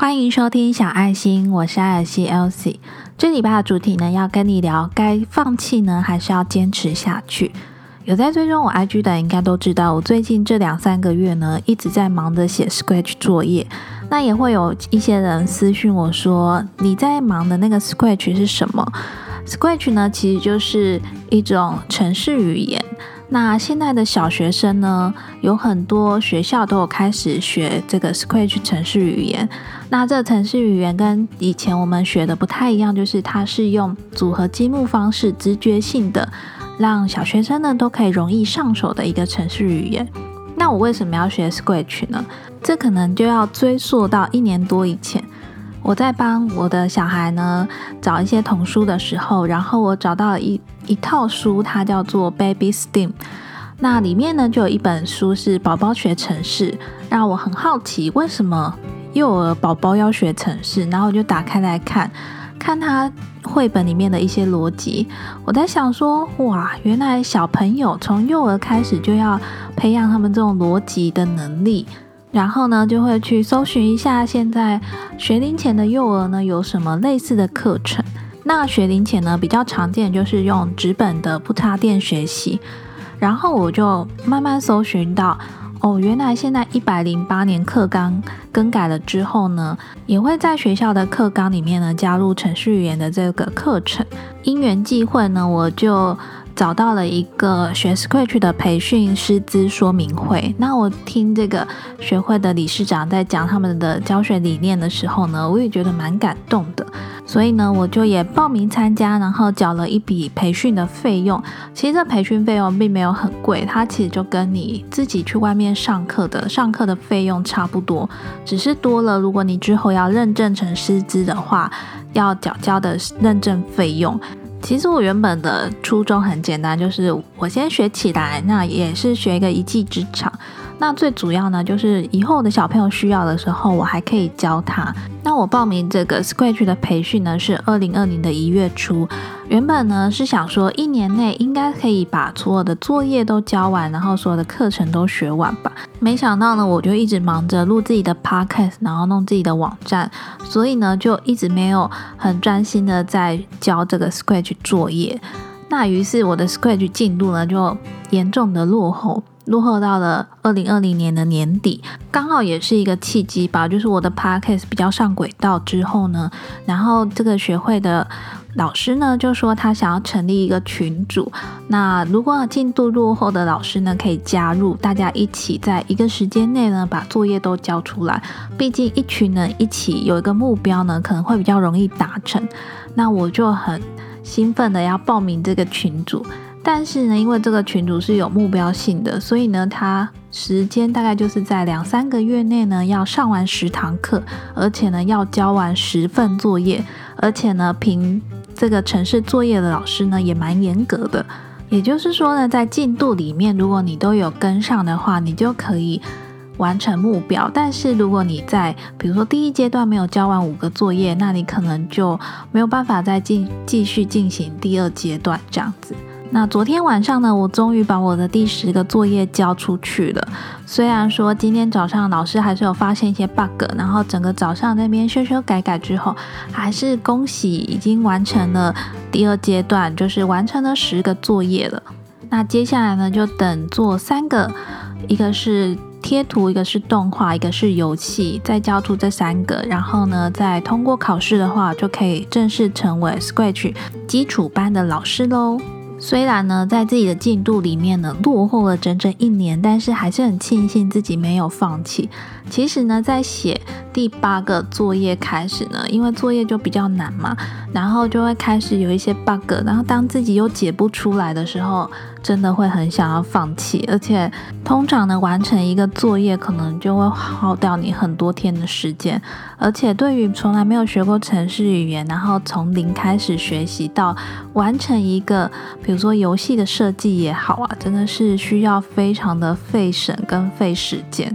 欢迎收听小爱心，我是艾尔西 LC。这礼拜的主题呢，要跟你聊该放弃呢，还是要坚持下去？有在追踪我 IG 的，应该都知道，我最近这两三个月呢，一直在忙着写 Scratch 作业。那也会有一些人私讯我说：“你在忙的那个 Scratch 是什么？”Scratch 呢，其实就是一种程式语言。那现在的小学生呢，有很多学校都有开始学这个 Scratch 程式语言。那这程式语言跟以前我们学的不太一样，就是它是用组合积木方式，直觉性的让小学生呢都可以容易上手的一个程式语言。那我为什么要学 Scratch 呢？这可能就要追溯到一年多以前，我在帮我的小孩呢找一些童书的时候，然后我找到一。一套书，它叫做 Baby Steam，那里面呢就有一本书是宝宝学城市，让我很好奇为什么幼儿宝宝要学城市，然后我就打开来看，看他绘本里面的一些逻辑，我在想说，哇，原来小朋友从幼儿开始就要培养他们这种逻辑的能力，然后呢就会去搜寻一下现在学龄前的幼儿呢有什么类似的课程。那学龄前呢，比较常见就是用纸本的不插电学习，然后我就慢慢搜寻到，哦，原来现在一百零八年课纲更改了之后呢，也会在学校的课纲里面呢加入程序语言的这个课程。因缘际会呢，我就。找到了一个学 Scratch 的培训师资说明会。那我听这个学会的理事长在讲他们的教学理念的时候呢，我也觉得蛮感动的。所以呢，我就也报名参加，然后缴了一笔培训的费用。其实这培训费用并没有很贵，它其实就跟你自己去外面上课的上课的费用差不多，只是多了。如果你之后要认证成师资的话，要缴交的认证费用。其实我原本的初衷很简单，就是我先学起来，那也是学一个一技之长。那最主要呢，就是以后的小朋友需要的时候，我还可以教他。那我报名这个 Scratch 的培训呢，是二零二零的一月初。原本呢是想说，一年内应该可以把所有的作业都交完，然后所有的课程都学完吧。没想到呢，我就一直忙着录自己的 Podcast，然后弄自己的网站，所以呢就一直没有很专心的在教这个 Scratch 作业。那于是我的 Scratch 进度呢就严重的落后。落后到了二零二零年的年底，刚好也是一个契机吧。就是我的 podcast 比较上轨道之后呢，然后这个学会的老师呢就说他想要成立一个群组。那如果进度落后的老师呢可以加入，大家一起在一个时间内呢把作业都交出来。毕竟一群人一起有一个目标呢，可能会比较容易达成。那我就很兴奋的要报名这个群组。但是呢，因为这个群主是有目标性的，所以呢，他时间大概就是在两三个月内呢，要上完十堂课，而且呢，要交完十份作业，而且呢，评这个城市作业的老师呢，也蛮严格的。也就是说呢，在进度里面，如果你都有跟上的话，你就可以完成目标。但是如果你在比如说第一阶段没有交完五个作业，那你可能就没有办法再进继续进行第二阶段这样子。那昨天晚上呢，我终于把我的第十个作业交出去了。虽然说今天早上老师还是有发现一些 bug，然后整个早上那边修修改改之后，还是恭喜已经完成了第二阶段，就是完成了十个作业了。那接下来呢，就等做三个，一个是贴图，一个是动画，一个是游戏，再交出这三个，然后呢，再通过考试的话，就可以正式成为 Scratch 基础班的老师喽。虽然呢，在自己的进度里面呢落后了整整一年，但是还是很庆幸自己没有放弃。其实呢，在写第八个作业开始呢，因为作业就比较难嘛，然后就会开始有一些 bug，然后当自己又解不出来的时候。真的会很想要放弃，而且通常呢，完成一个作业可能就会耗掉你很多天的时间。而且对于从来没有学过程式语言，然后从零开始学习到完成一个，比如说游戏的设计也好啊，真的是需要非常的费神跟费时间。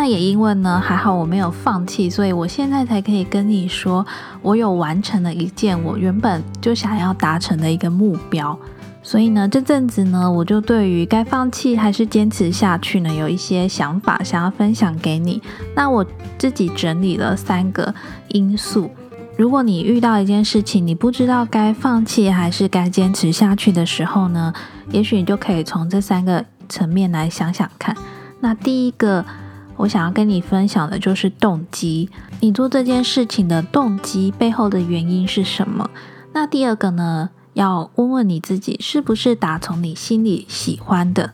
那也因为呢，还好我没有放弃，所以我现在才可以跟你说，我有完成了一件我原本就想要达成的一个目标。所以呢，这阵子呢，我就对于该放弃还是坚持下去呢，有一些想法想要分享给你。那我自己整理了三个因素。如果你遇到一件事情，你不知道该放弃还是该坚持下去的时候呢，也许你就可以从这三个层面来想想看。那第一个，我想要跟你分享的就是动机，你做这件事情的动机背后的原因是什么？那第二个呢？要问问你自己，是不是打从你心里喜欢的？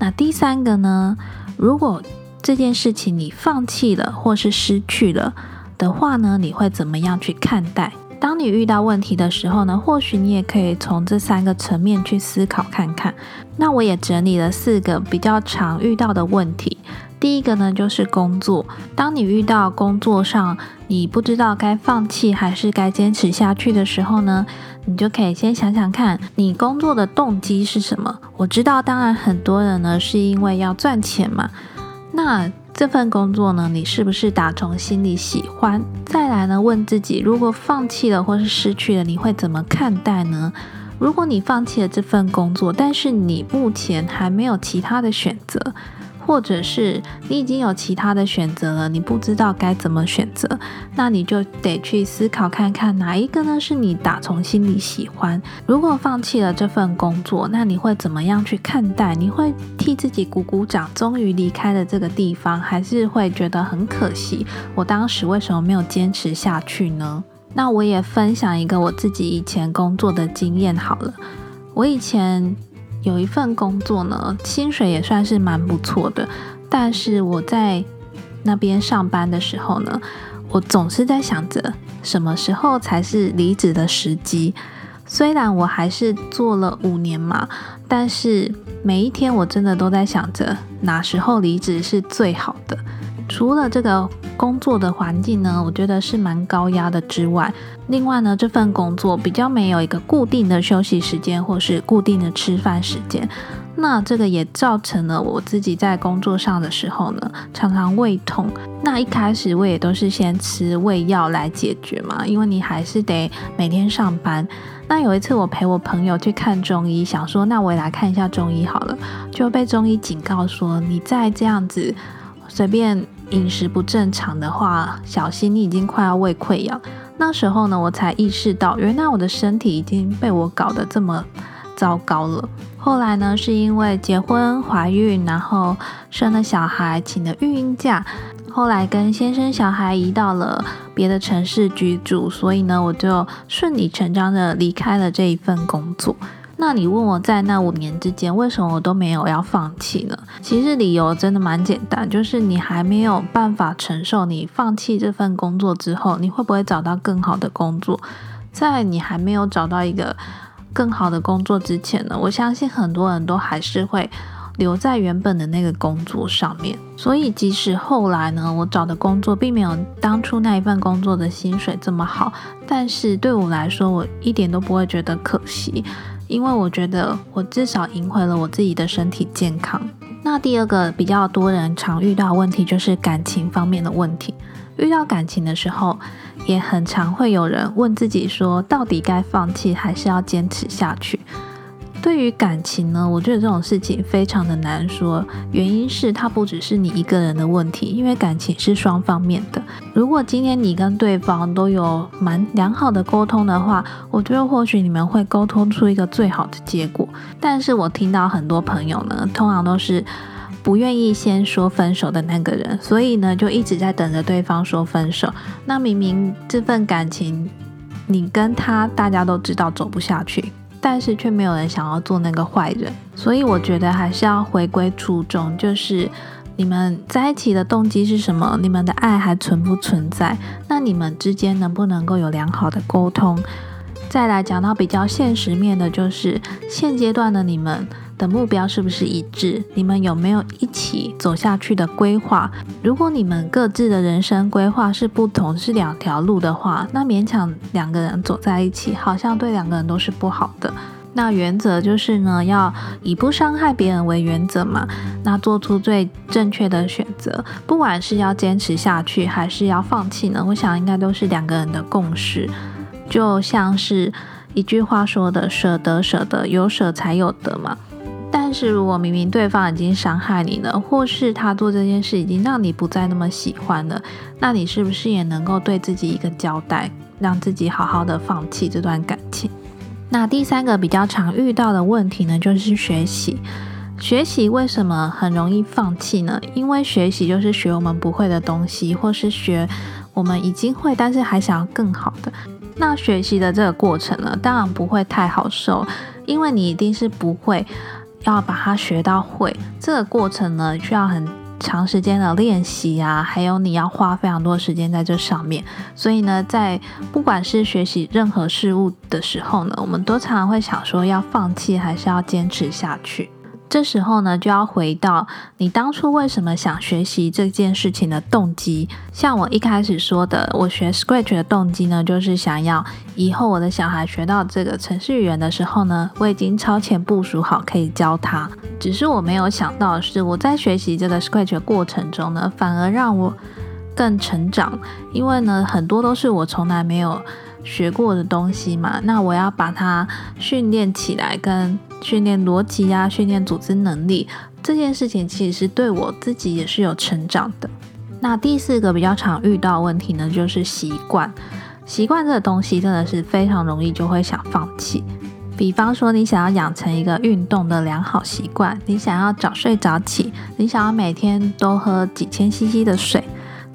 那第三个呢？如果这件事情你放弃了或是失去了的话呢，你会怎么样去看待？当你遇到问题的时候呢，或许你也可以从这三个层面去思考看看。那我也整理了四个比较常遇到的问题。第一个呢，就是工作。当你遇到工作上你不知道该放弃还是该坚持下去的时候呢，你就可以先想想看你工作的动机是什么。我知道，当然很多人呢是因为要赚钱嘛。那这份工作呢，你是不是打从心里喜欢？再来呢，问自己，如果放弃了或是失去了，你会怎么看待呢？如果你放弃了这份工作，但是你目前还没有其他的选择。或者是你已经有其他的选择了，你不知道该怎么选择，那你就得去思考看看哪一个呢是你打从心里喜欢。如果放弃了这份工作，那你会怎么样去看待？你会替自己鼓鼓掌，终于离开了这个地方，还是会觉得很可惜？我当时为什么没有坚持下去呢？那我也分享一个我自己以前工作的经验好了，我以前。有一份工作呢，薪水也算是蛮不错的。但是我在那边上班的时候呢，我总是在想着什么时候才是离职的时机。虽然我还是做了五年嘛，但是每一天我真的都在想着哪时候离职是最好的。除了这个工作的环境呢，我觉得是蛮高压的之外，另外呢，这份工作比较没有一个固定的休息时间或是固定的吃饭时间，那这个也造成了我自己在工作上的时候呢，常常胃痛。那一开始我也都是先吃胃药来解决嘛，因为你还是得每天上班。那有一次我陪我朋友去看中医，想说那我也来看一下中医好了，就被中医警告说你再这样子随便。饮食不正常的话，小心你已经快要胃溃疡。那时候呢，我才意识到，原来我的身体已经被我搞得这么糟糕了。后来呢，是因为结婚、怀孕，然后生了小孩，请了育婴假。后来跟先生、小孩移到了别的城市居住，所以呢，我就顺理成章的离开了这一份工作。那你问我在那五年之间，为什么我都没有要放弃呢？其实理由真的蛮简单，就是你还没有办法承受你放弃这份工作之后，你会不会找到更好的工作？在你还没有找到一个更好的工作之前呢，我相信很多人都还是会留在原本的那个工作上面。所以即使后来呢，我找的工作并没有当初那一份工作的薪水这么好，但是对我来说，我一点都不会觉得可惜。因为我觉得我至少赢回了我自己的身体健康。那第二个比较多人常遇到问题就是感情方面的问题。遇到感情的时候，也很常会有人问自己说，到底该放弃还是要坚持下去？对于感情呢，我觉得这种事情非常的难说。原因是它不只是你一个人的问题，因为感情是双方面的。如果今天你跟对方都有蛮良好的沟通的话，我觉得或许你们会沟通出一个最好的结果。但是我听到很多朋友呢，通常都是不愿意先说分手的那个人，所以呢，就一直在等着对方说分手。那明明这份感情，你跟他大家都知道走不下去。但是却没有人想要做那个坏人，所以我觉得还是要回归初衷，就是你们在一起的动机是什么？你们的爱还存不存在？那你们之间能不能够有良好的沟通？再来讲到比较现实面的，就是现阶段的你们。的目标是不是一致？你们有没有一起走下去的规划？如果你们各自的人生规划是不同，是两条路的话，那勉强两个人走在一起，好像对两个人都是不好的。那原则就是呢，要以不伤害别人为原则嘛。那做出最正确的选择，不管是要坚持下去，还是要放弃呢？我想应该都是两个人的共识。就像是。一句话说的“舍得，舍得，有舍才有得”嘛。是如果明明对方已经伤害你了，或是他做这件事已经让你不再那么喜欢了，那你是不是也能够对自己一个交代，让自己好好的放弃这段感情？那第三个比较常遇到的问题呢，就是学习。学习为什么很容易放弃呢？因为学习就是学我们不会的东西，或是学我们已经会但是还想要更好的。那学习的这个过程呢，当然不会太好受，因为你一定是不会，要把它学到会。这个过程呢，需要很长时间的练习啊，还有你要花非常多时间在这上面。所以呢，在不管是学习任何事物的时候呢，我们都常常会想说，要放弃还是要坚持下去。这时候呢，就要回到你当初为什么想学习这件事情的动机。像我一开始说的，我学 Scratch 的动机呢，就是想要以后我的小孩学到这个程式语言的时候呢，我已经超前部署好可以教他。只是我没有想到的是，我在学习这个 Scratch 的过程中呢，反而让我更成长，因为呢，很多都是我从来没有。学过的东西嘛，那我要把它训练起来，跟训练逻辑啊，训练组织能力这件事情，其实对我自己也是有成长的。那第四个比较常遇到问题呢，就是习惯。习惯这个东西真的是非常容易就会想放弃。比方说，你想要养成一个运动的良好习惯，你想要早睡早起，你想要每天都喝几千 CC 的水。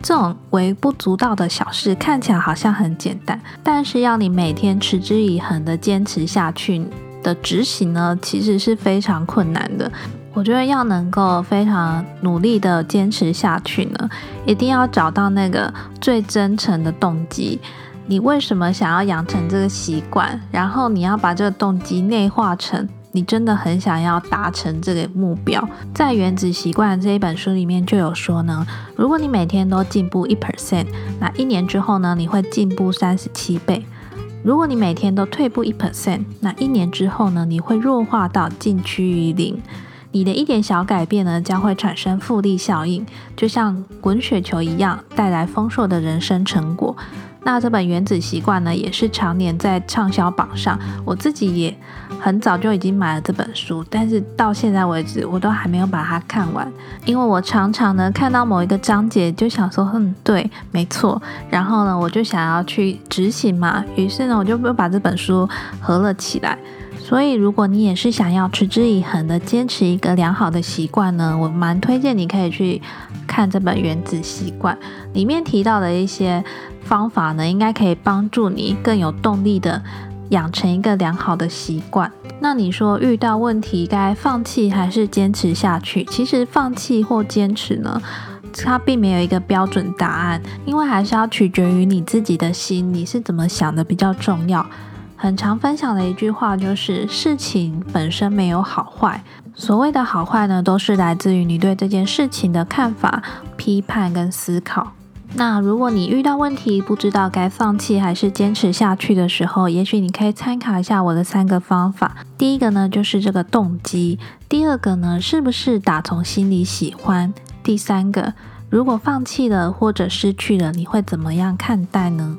这种微不足道的小事看起来好像很简单，但是要你每天持之以恒的坚持下去的执行呢，其实是非常困难的。我觉得要能够非常努力的坚持下去呢，一定要找到那个最真诚的动机。你为什么想要养成这个习惯？然后你要把这个动机内化成。你真的很想要达成这个目标，在《原子习惯》这一本书里面就有说呢，如果你每天都进步一 percent，那一年之后呢，你会进步三十七倍；如果你每天都退步一 percent，那一年之后呢，你会弱化到近趋于零。你的一点小改变呢，将会产生复利效应，就像滚雪球一样，带来丰硕的人生成果。那这本《原子习惯》呢，也是常年在畅销榜上。我自己也很早就已经买了这本书，但是到现在为止，我都还没有把它看完。因为我常常呢看到某一个章节，就想说，嗯，对，没错。然后呢，我就想要去执行嘛。于是呢，我就又把这本书合了起来。所以，如果你也是想要持之以恒的坚持一个良好的习惯呢，我蛮推荐你可以去看这本《原子习惯》里面提到的一些。方法呢，应该可以帮助你更有动力的养成一个良好的习惯。那你说遇到问题该放弃还是坚持下去？其实放弃或坚持呢，它并没有一个标准答案，因为还是要取决于你自己的心，你是怎么想的比较重要。很常分享的一句话就是：事情本身没有好坏，所谓的好坏呢，都是来自于你对这件事情的看法、批判跟思考。那如果你遇到问题不知道该放弃还是坚持下去的时候，也许你可以参考一下我的三个方法。第一个呢，就是这个动机；第二个呢，是不是打从心里喜欢；第三个，如果放弃了或者失去了，你会怎么样看待呢？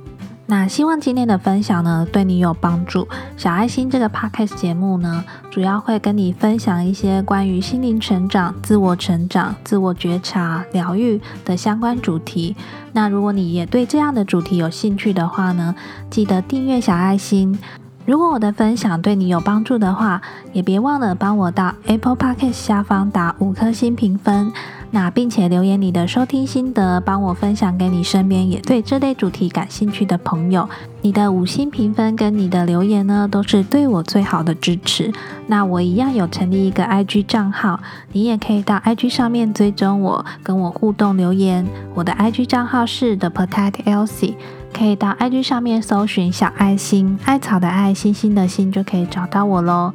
那希望今天的分享呢，对你有帮助。小爱心这个 podcast 节目呢，主要会跟你分享一些关于心灵成长、自我成长、自我觉察、疗愈的相关主题。那如果你也对这样的主题有兴趣的话呢，记得订阅小爱心。如果我的分享对你有帮助的话，也别忘了帮我到 Apple Podcast 下方打五颗星评分。那并且留言你的收听心得，帮我分享给你身边也对这类主题感兴趣的朋友。你的五星评分跟你的留言呢，都是对我最好的支持。那我一样有成立一个 IG 账号，你也可以到 IG 上面追踪我，跟我互动留言。我的 IG 账号是 The Potato Elsie，可以到 IG 上面搜寻小爱心，艾草的爱，心心的心，就可以找到我喽。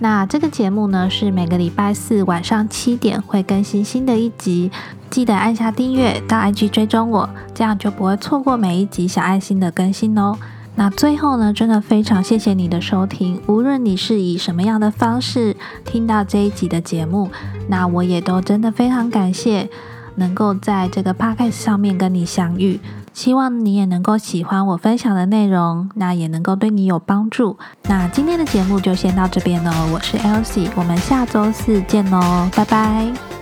那这个节目呢，是每个礼拜四晚上七点会更新新的一集，记得按下订阅到 IG 追踪我，这样就不会错过每一集小爱心的更新哦。那最后呢，真的非常谢谢你的收听，无论你是以什么样的方式听到这一集的节目，那我也都真的非常感谢能够在这个 podcast 上面跟你相遇。希望你也能够喜欢我分享的内容，那也能够对你有帮助。那今天的节目就先到这边喽，我是 Elsie，我们下周四见喽，拜拜。